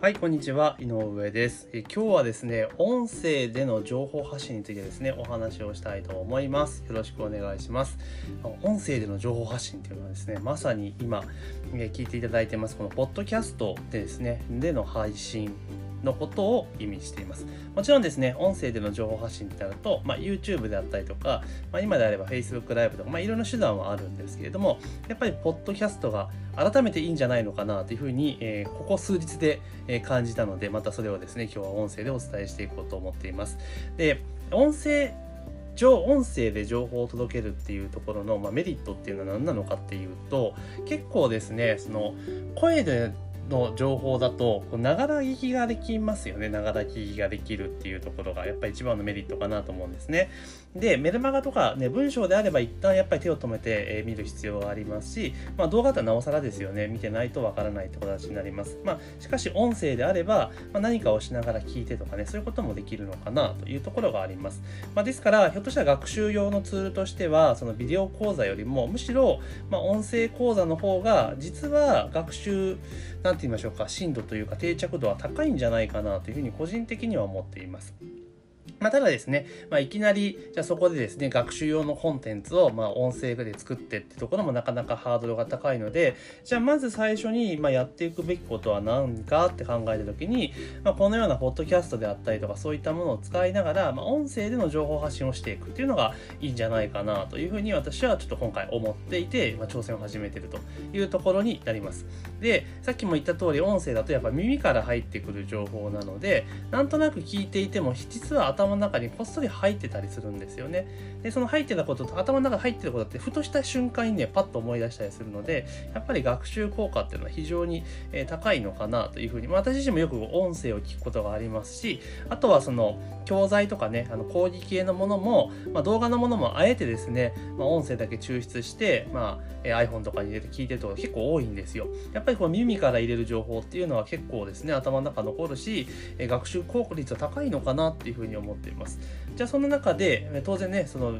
はい、こんにちは。井上ですえ。今日はですね、音声での情報発信についてですね、お話をしたいと思います。よろしくお願いします。音声での情報発信っていうのはですね、まさに今、え聞いていただいてます、このポッドキャストでですね、での配信のことを意味しています。もちろんですね、音声での情報発信ってなると、まあ、YouTube であったりとか、まあ、今であれば Facebook ライブとか、まあ、いろんな手段はあるんですけれども、やっぱりポッドキャストが改めていいんじゃないのかなというふうに、えー、ここ数日で、感じたので、またそれをですね、今日は音声でお伝えしていこうと思っています。で、音声上音声で情報を届けるっていうところの、まあ、メリットっていうのは何なのかっていうと結構ですねその声での情報だとながら聞きができますよね。ながら聞きができるっていうところがやっぱり一番のメリットかなと思うんですね。でメルマガとかね文章であれば一旦やっぱり手を止めて、え見る必要がありますし、まあ、動画だったらなおさらですよね。見てないとわからないって形になります。まあしかし音声であれば、まあ、何かをしながら聞いてとかねそういうこともできるのかなというところがあります、まあ、ですからひょっとしたら学習用のツールとしてはそのビデオ講座よりもむしろ、ま、音声講座の方が実は学習なんて言いましょうか深度というか定着度は高いんじゃないかなというふうに個人的には思っています。まあ、ただですね、まあ、いきなり、じゃあそこでですね、学習用のコンテンツを、まあ、音声で作ってってところもなかなかハードルが高いので、じゃあまず最初に、まあ、やっていくべきことは何かって考えたときに、まあ、このようなポッドキャストであったりとか、そういったものを使いながら、まあ、音声での情報発信をしていくっていうのがいいんじゃないかなというふうに私はちょっと今回思っていて、まあ、挑戦を始めてるというところになります。で、さっきも言った通り、音声だとやっぱ耳から入ってくる情報なので、なんとなく聞いていても、実は頭の中にこっそり入ってたりするんですよね。で、その入ってたことと頭の中に入ってることってふとした瞬間にね、パッと思い出したりするので、やっぱり学習効果っていうのは非常に、高いのかなというふうに、まあ、私自身もよく音声を聞くことがありますし、あとはその教材とかね、あの講義系のものも、まあ、動画のものもあえてですね、まあ、音声だけ抽出して、まあ、iPhone とかに入れて聞いてると結構多いんですよ。やっぱりこう耳から入れる情報っていうのは結構ですね、頭の中残るし、学習効果率は高いのかなっていうふうに思っっています。じゃあその中で当然ねその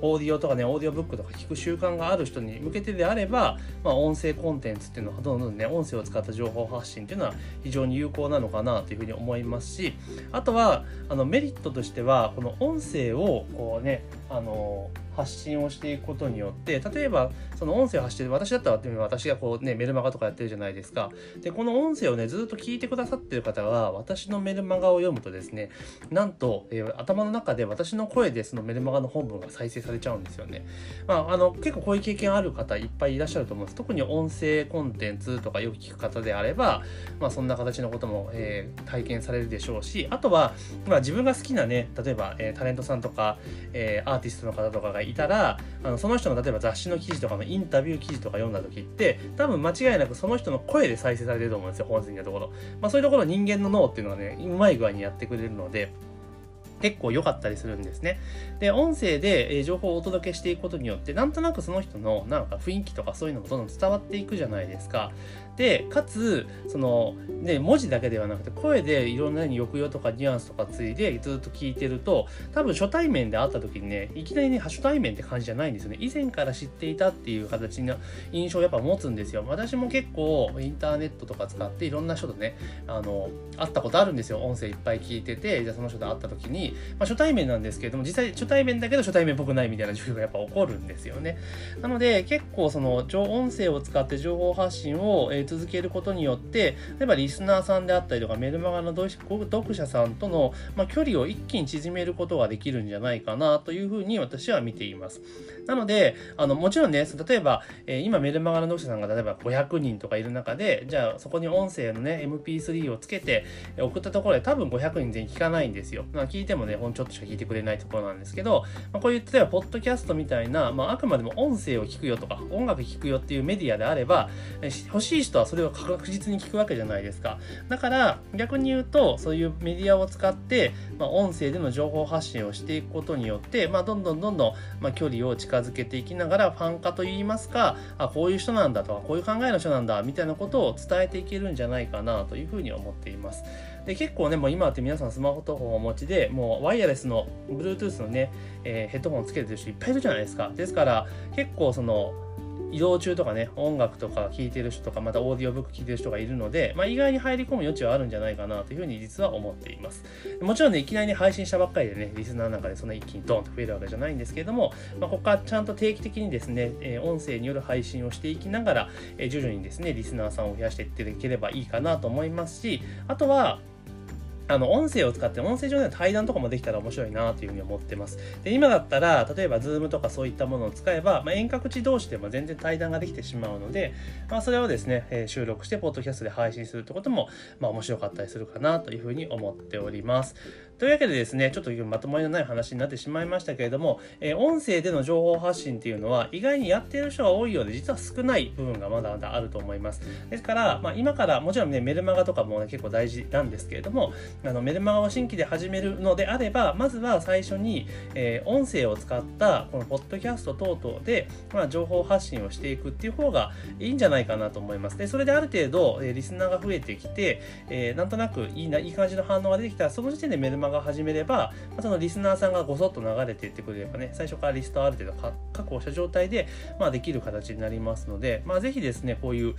オーディオとかね、オーディオブックとか聞く習慣がある人に向けてであれば、まあ、音声コンテンツっていうのはどんどんね、音声を使った情報発信っていうのは非常に有効なのかなというふうに思いますし、あとは、あのメリットとしては、この音声をこうね、あの発信をしていくことによって例えばその音声を発してる私だったら私がこうねメルマガとかやってるじゃないですか。でこの音声をねずっと聞いてくださってる方が私のメルマガを読むとですねなんと、えー、頭の中で私の声でそのメルマガの本文が再生されちゃうんですよね。まああの結構こういう経験ある方いっぱいいらっしゃると思うんです。特に音声コンテンツとかよく聞く方であればまあそんな形のことも、えー、体験されるでしょうしあとは、まあ、自分が好きなね例えば、えー、タレントさんとか、えアーティストの方とかがいたらあのその人の例えば雑誌の記事とかのインタビュー記事とか読んだ時って多分間違いなくその人の声で再生されてると思うんですよ本筋のところ、まあ、そういうところ人間の脳っていうのはねうまい具合にやってくれるので結構良かったりするんですね。で、音声で情報をお届けしていくことによって、なんとなくその人のなんか雰囲気とかそういうのもどんどん伝わっていくじゃないですか。でかつその、ね、文字だけではなくて声でいろんなに抑揚とかニュアンスとかついでずっと聞いてると多分初対面で会った時にねいきなりね初対面って感じじゃないんですよね。以前から知っていたっていう形の印象をやっぱ持つんですよ。私も結構インターネットとか使っていろんな人とねあの会ったことあるんですよ。音声いっぱい聞いててじゃあその人と会った時に、まあ、初対面なんですけれども実際初対面だけど初対面っぽくないみたいな状況がやっぱ起こるんですよね。なので結構その音声を使って情報発信を、えり続けることによって例えばリスナーさんであったりとかメルマガの読者さんとの、まあ、距離を一気に縮めることができるんじゃないかなというふうに私は見ています。なのであのもちろんね例えば、えー、今メルマガの読者さんが例えば500人とかいる中でじゃあそこに音声のね MP3 をつけて送ったところで多分500人全員聞かないんですよ。まあ、聞いてもねほんちょっとしか聞いてくれないところなんですけど、まあ、こういう例えばポッドキャストみたいな、まあ、あくまでも音声を聞くよとか音楽聞くよっていうメディアであれば欲しい人はそれを確実に聞くわけじゃないですか。だから逆に言うとそういうメディアを使って、まあ、音声での情報発信をしていくことによって、まあ、どんどんどんどん、まあ、距離を近づけていきながらファン化といいますかあこういう人なんだとかこういう考えの人なんだみたいなことを伝えていけるんじゃないかなというふうに思っています。で結構ねもう今って皆さんスマホとかをお持ちでもうワイヤレスの Bluetooth のね、えー、ヘッドホンつけてる人いっぱいいるじゃないですか。ですから結構その移動中とかね、音楽とか聴いてる人とか、またオーディオブック聴いてる人がいるので、まあ、意外に入り込む余地はあるんじゃないかなというふうに実は思っています。もちろんね、いきなりね配信したばっかりでね、リスナーの中でそんな一気にドンと増えるわけじゃないんですけれども、まあ、ここからちゃんと定期的にですね、え音声による配信をしていきながら、え徐々にですね、リスナーさんを増やしていっていければいいかなと思いますし、あとは、あの、音声を使って、音声上での対談とかもできたら面白いなというふうに思ってます。で、今だったら、例えば Zoom とかそういったものを使えば、まあ、遠隔地同士でも全然対談ができてしまうので、まあ、それをですね、えー、収録して、ポッドキャストで配信するってことも、まあ、面白かったりするかなというふうに思っております。というわけでですね、ちょっとまとまりのない話になってしまいましたけれども、えー、音声での情報発信っていうのは意外にやっている人が多いようで、実は少ない部分がまだまだあると思います。ですから、まあ、今からもちろんね、メルマガとかも、ね、結構大事なんですけれども、あのメルマガを新規で始めるのであれば、まずは最初に、えー、音声を使ったこのポッドキャスト等々で、まあ、情報発信をしていくっていう方がいいんじゃないかなと思います。で、それである程度、えー、リスナーが増えてきて、えー、なんとなくいいな、いい感じの反応が出てきたら、その時点でメルマガを始めれば、まあ、そのリスナーさんがごそっと流れていってくれればね、最初からリストある程度確保した状態で、まあ、できる形になりますので、まあ、ぜひですね、こういう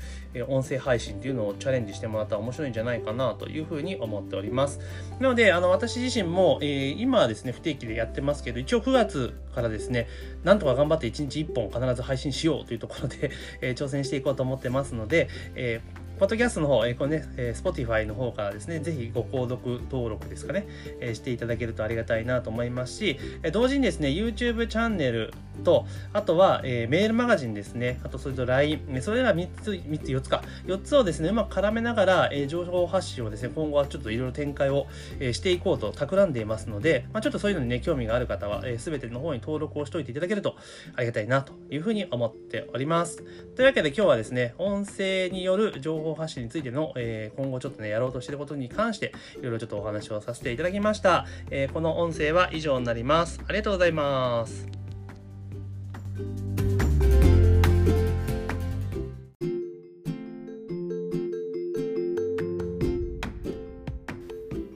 音声配信っていうのをチャレンジしてもらったら面白いんじゃないかなというふうに思っております。なので、あの、私自身も、えー、今はですね、不定期でやってますけど、一応9月からですね、なんとか頑張って1日1本必ず配信しようというところで、え、挑戦していこうと思ってますので、えーポッドキャストの方、えー、これね、えー、Spotify の方からですね、ぜひご購読登録ですかね、えー、していただけるとありがたいなと思いますし、えー、同時にですね、YouTube チャンネルと、あとは、えー、メールマガジンですね、あとそれと LINE、それら3つ、3つ、4つか、4つをですね、うまく絡めながら、えー、情報発信をですね、今後はちょっといろいろ展開を、えー、していこうと企んでいますので、まあ、ちょっとそういうのにね、興味がある方は、えー、全ての方に登録をしておいていただけるとありがたいなというふうに思っております。というわけで今日はですね、音声による情報発信についてのの、えー、今後ちょっとね、やろうとしていることに関して、いろいろちょっとお話をさせていただきました。えー、この音声は以上になります。ありがとうございます。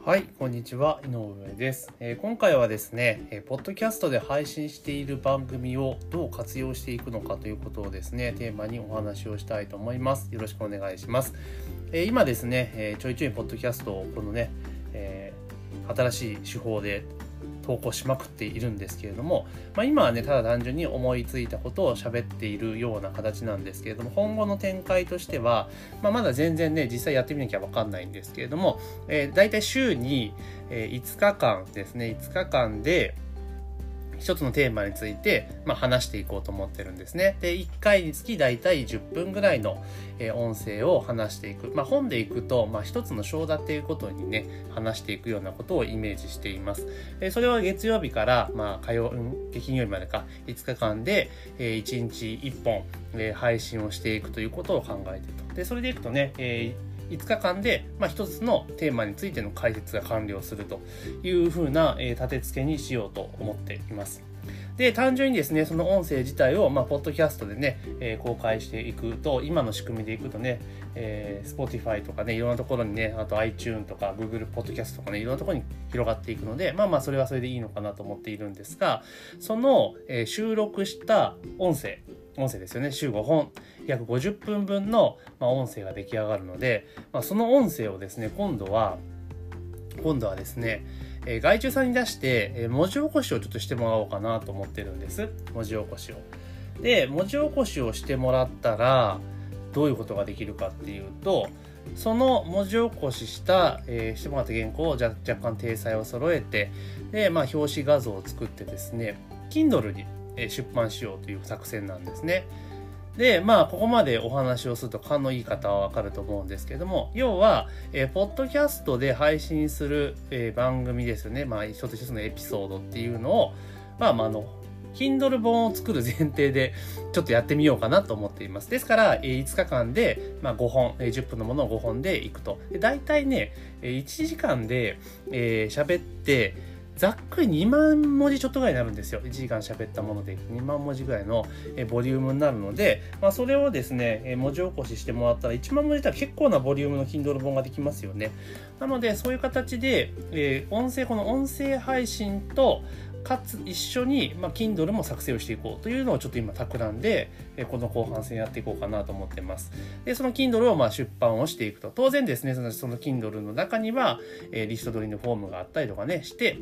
はい、こんにちは、井上です、えー、今回はですね、えー、ポッドキャストで配信している番組をどう活用していくのかということをですね、テーマにお話をしたいと思います。よろしくお願いします。えー、今ですね、えちょいちょいポッドキャストをこのね、え新しい手法で投稿しまくっているんですけれども、まあ、今はねただ単純に思いついたことを喋っているような形なんですけれども今後の展開としては、まあ、まだ全然ね実際やってみなきゃ分かんないんですけれども、えー、大体週に、え5日間ですね5日間で一つのテーマについて、まあ、話していこうと思ってるんですね。で、1回につき大体10分ぐらいの、えー、音声を話していく。まあ、本でいくと、まあ、一つの章立ていうことにね、話していくようなことをイメージしています。えー、それは月曜日から、まあ、火曜、金曜日までか、5日間で、えー、1日1本、えー、配信をしていくということを考えていると。で、それでいくとね、えー5日間で、まあ、1つのテーマについての解説が完了するというふうな、えー、立て付けにしようと思っています。で、単純にですね、その音声自体を、まあ、ポッドキャストでね、えー、公開していくと、今の仕組みでいくとね、えー、Spotify とかね、いろんなところにね、あと iTune とか Google Podcast とかね、いろんなところに広がっていくので、まあまあ、それはそれでいいのかなと思っているんですが、その、えー、収録した音声、音声ですよね、週5本、約50分分の、まあ、音声が出来上がるので、まあ、その音声をですね、今度は、今度はですね、えー、外注さんに出して、えー、文字起こしをちょっとしてもらおうかなと思ってるんです。文字起こしを。で、文字起こしをしてもらったら、どういうことができるかっていうと、その文字起こしした、えー、してもらった原稿を若干体裁を揃えて、で、まあ、表紙画像を作ってですね、Kindle に出版しようという作戦なんですね。で、まあ、ここまでお話をすると勘のいい方はわかると思うんですけども、要は、えー、ポッドキャストで配信する、えー、番組ですよね。まあ、一つ一つのエピソードっていうのを、まあ、まあ、あの、Kindle 本を作る前提でちょっとやってみようかなと思っています。ですからえ、5日間で、まあ、5本え、10分のものを5本でいくと。で大体ね、1時間で喋、えー、って、ざっくり2万文字ちょっとぐらいになるんですよ。1時間喋ったもので2万文字ぐらいのボリュームになるので、まあ、それをですね、文字起こししてもらったら1万文字だったら結構なボリュームの Kindle 本ができますよね。なので、そういう形で、えー、音声、この音声配信とかつ一緒に、まあ、Kindle も作成をしていこうというのをちょっと今企んで、この後半戦やっていこうかなと思ってます。で、その Kindle をまあ出版をしていくと。当然ですね、そのその Kindle の中には、えー、リスト取りのフォームがあったりとかね、して、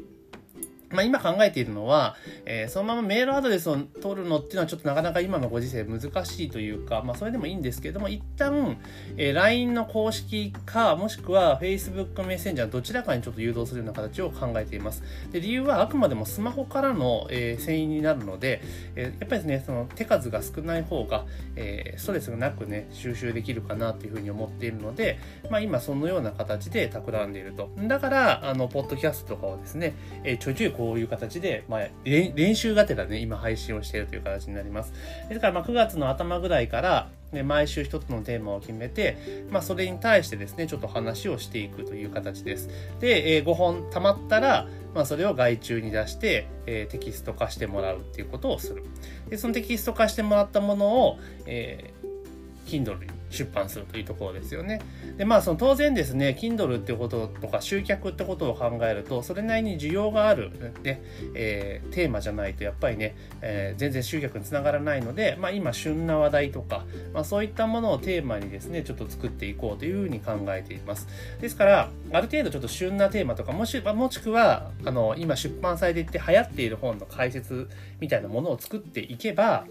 まあ、今考えているのは、えー、そのままメールアドレスを取るのっていうのはちょっとなかなか今のご時世難しいというか、まあ、それでもいいんですけれども、一旦、えー、LINE の公式か、もしくは Facebook メッセンジャーどちらかにちょっと誘導するような形を考えています。で理由はあくまでもスマホからの、えー、遷移になるので、えー、やっぱりですね、その手数が少ない方が、えー、ストレスがなくね、収集できるかなというふうに思っているので、まあ、今そのような形で企んでいると。だから、あの、ポッドキャストとかをですね、えー、ちょいちょいこういう形で、まあ、練習がてらね、今配信をしているという形になります。ですから、ま、9月の頭ぐらいから、ね、毎週一つのテーマを決めて、まあ、それに対してですね、ちょっと話をしていくという形です。で、え、5本溜まったら、まあ、それを外注に出して、え、テキスト化してもらうっていうことをする。で、そのテキスト化してもらったものを、えー、Kindle に出版するというところですよね。で、まあ、その当然ですね、Kindle ってこととか集客ってことを考えると、それなりに需要がある、ね、えー、テーマじゃないと、やっぱりね、えー、全然集客につながらないので、まあ、今、旬な話題とか、まあ、そういったものをテーマにですね、ちょっと作っていこうというふうに考えています。ですから、ある程度ちょっと旬なテーマとか、もし、もしくは、あの、今出版されていって流行っている本の解説みたいなものを作っていけば、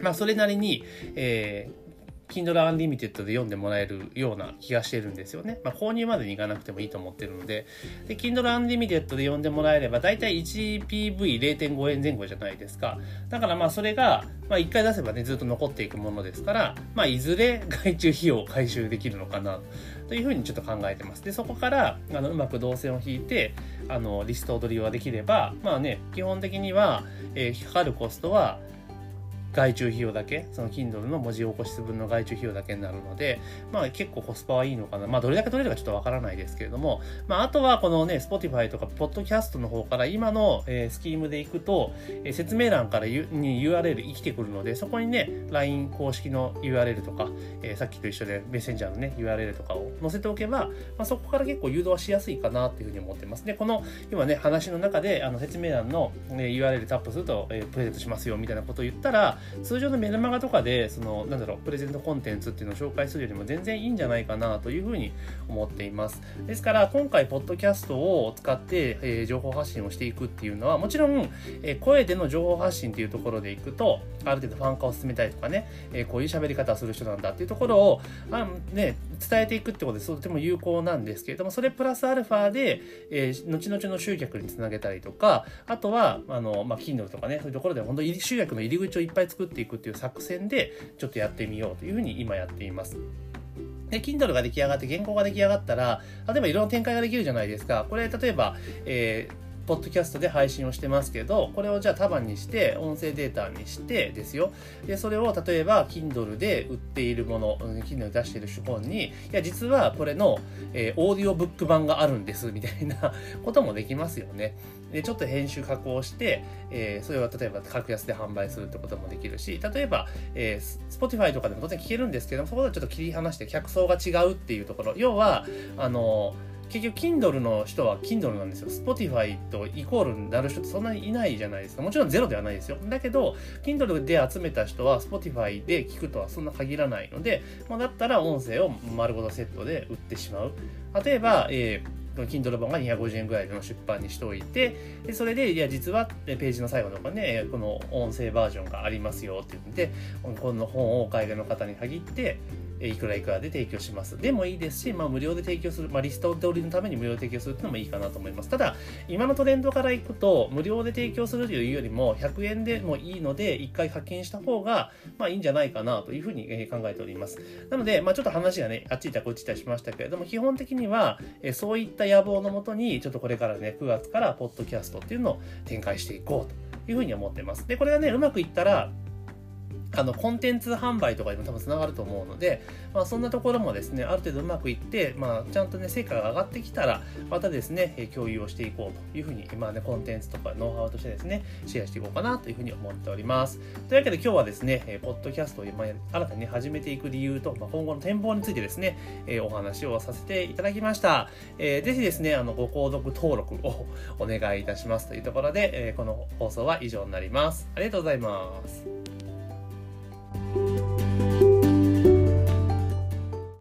まあ、それなりに、えー、Kindle Unlimited で読んでもらえるような気がしてるんですよね。まあ、購入までに行かなくてもいいと思ってるので、で、Kindle Unlimited で読んでもらえれば、だいたい 1PV0.5 円前後じゃないですか。だからまあ、それが、まあ、1回出せばね、ずっと残っていくものですから、まあ、いずれ外注費用を回収できるのかな、というふうにちょっと考えてます。で、そこから、あの、うまく動線を引いて、あの、リスト取りはできれば、まあね、基本的には、えー、かかるコストは、外注費用だけ、その Kindle の文字起こし分の外注費用だけになるので、まあ結構コスパはいいのかな。まあどれだけ取れるかちょっとわからないですけれども、まああとはこのね、Spotify とか Podcast の方から今の、えー、スキームでいくと、えー、説明欄からに URL 生きてくるので、そこにね、LINE 公式の URL とか、えー、さっきと一緒でメッセンジャーのね、URL とかを載せておけば、まあそこから結構誘導はしやすいかなっていうふうに思ってます。で、この今ね、話の中であの説明欄の、URL タップすると、えー、プレゼントしますよみたいなことを言ったら、通常のメルマガとかで、その、なんだろう、プレゼントコンテンツっていうのを紹介するよりも全然いいんじゃないかなというふうに思っています。ですから、今回、ポッドキャストを使って、えー、情報発信をしていくっていうのは、もちろん、えー、声での情報発信っていうところでいくと、ある程度ファン化を進めたいとかね、えー、こういう喋り方をする人なんだっていうところを、あね、伝えていくってことでとても有効なんですけれども、それプラスアルファで、えー、後々の集客につなげたりとか、あとは、あの、まあ、Kindle とかね、そういうところで本当に集客の入り口をいっぱい作っていくっていう作戦でちょっとやってみようというふうに今やっています。で、Kindle が出来上がって、原稿が出来上がったら、例えばいろんな展開ができるじゃないですか。これ、例えば、えーポッドキャストで配信をしてますけど、これをじゃあ束にして、音声データにしてですよ。で、それを例えば、Kindle で売っているもの、Kindle で出している手本に、いや、実はこれの、えー、オーディオブック版があるんです、みたいな こともできますよね。で、ちょっと編集加工して、えー、それを例えば格安で販売するってこともできるし、例えば、えー、Spotify とかでも当然聞けるんですけども、そこでちょっと切り離して客層が違うっていうところ。要は、あのー結局 Kindle の人は Kindle なんですよ。Spotify とイコールになる人ってそんなにいないじゃないですか。もちろんゼロではないですよ。だけど、Kindle で集めた人は Spotify で聞くとはそんな限らないので、まあ、だったら音声を丸ごとセットで売ってしまう。例えば、えー Kindle 版が250円ぐらいの出版にしておいて、でそれで、いや、実はページの最後とかね、この音声バージョンがありますよって言って、この本をお買い上げの方に限って、いくらいくらで提供します。でもいいですし、まあ、無料で提供する、まあ、リスト通りのために無料で提供するっていうのもいいかなと思います。ただ、今のトレンドからいくと、無料で提供するというよりも、100円でもいいので、1回課金した方が、まあいいんじゃないかなというふうに考えております。なので、まあちょっと話がね、あっち行ったこっち行ったりしましたけれども、基本的には、そういった野望のもとに、ちょっとこれからね、9月からポッドキャストっていうのを展開していこうというふうに思ってます。で、これがね、うまくいったら、あのコンテンツ販売とかにも多分つながると思うので、まあ、そんなところもですねある程度うまくいって、まあ、ちゃんとね成果が上がってきたらまたですね共有をしていこうというふうに今ねコンテンツとかノウハウとしてですねシェアしていこうかなというふうに思っております。というわけで今日はですねポッドキャストを今新たに、始めていく理由と、まあ、今後の展望についてですね、お話をさせていただきました、えー、ぜひですねあのご購読登録を お願いいたしますというところで、この放送は以上になります。ありがとうございます。Bye.